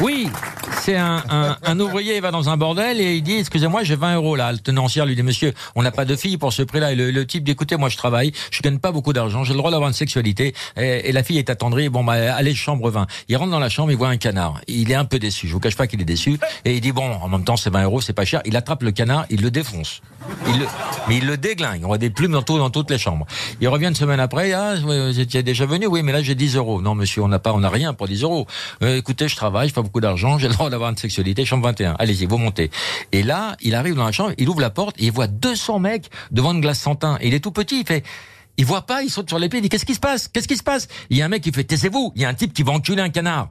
Oui, c'est un, un, un ouvrier, il va dans un bordel et il dit, excusez-moi, j'ai 20 euros là. Le tenancier lui dit, monsieur, on n'a pas de fille pour ce prix-là. Et le, le type dit, écoutez, moi je travaille, je gagne pas beaucoup d'argent, j'ai le droit d'avoir une sexualité. Et, et la fille est attendrie, bon, bah, allez, chambre 20. Il rentre dans la chambre, il voit un canard. Il est un peu déçu, je vous cache pas qu'il est déçu. Et il dit, bon, en même temps, c'est 20 euros, c'est pas cher. Il attrape le canard, il le défonce. Il le, mais il le déglingue. On voit des plumes dans, tout, dans toutes les chambres. Il revient une semaine après, ah, vous étiez déjà venu, oui, mais là j'ai 10 euros. Non, monsieur, on n'a pas, on n'a rien pour 10 euros. Euh, écoutez, je travaille, fais beaucoup d'argent, j'ai le d'avoir une sexualité, chambre 21. Allez-y, vous montez. Et là, il arrive dans la chambre, il ouvre la porte et il voit 200 mecs devant une glace sans teint. Et il est tout petit, il fait, il voit pas, il saute sur les pieds, il dit qu'est-ce qui se passe? Qu'est-ce qui se passe? Il y a un mec qui fait taisez-vous, il y a un type qui va enculer un canard.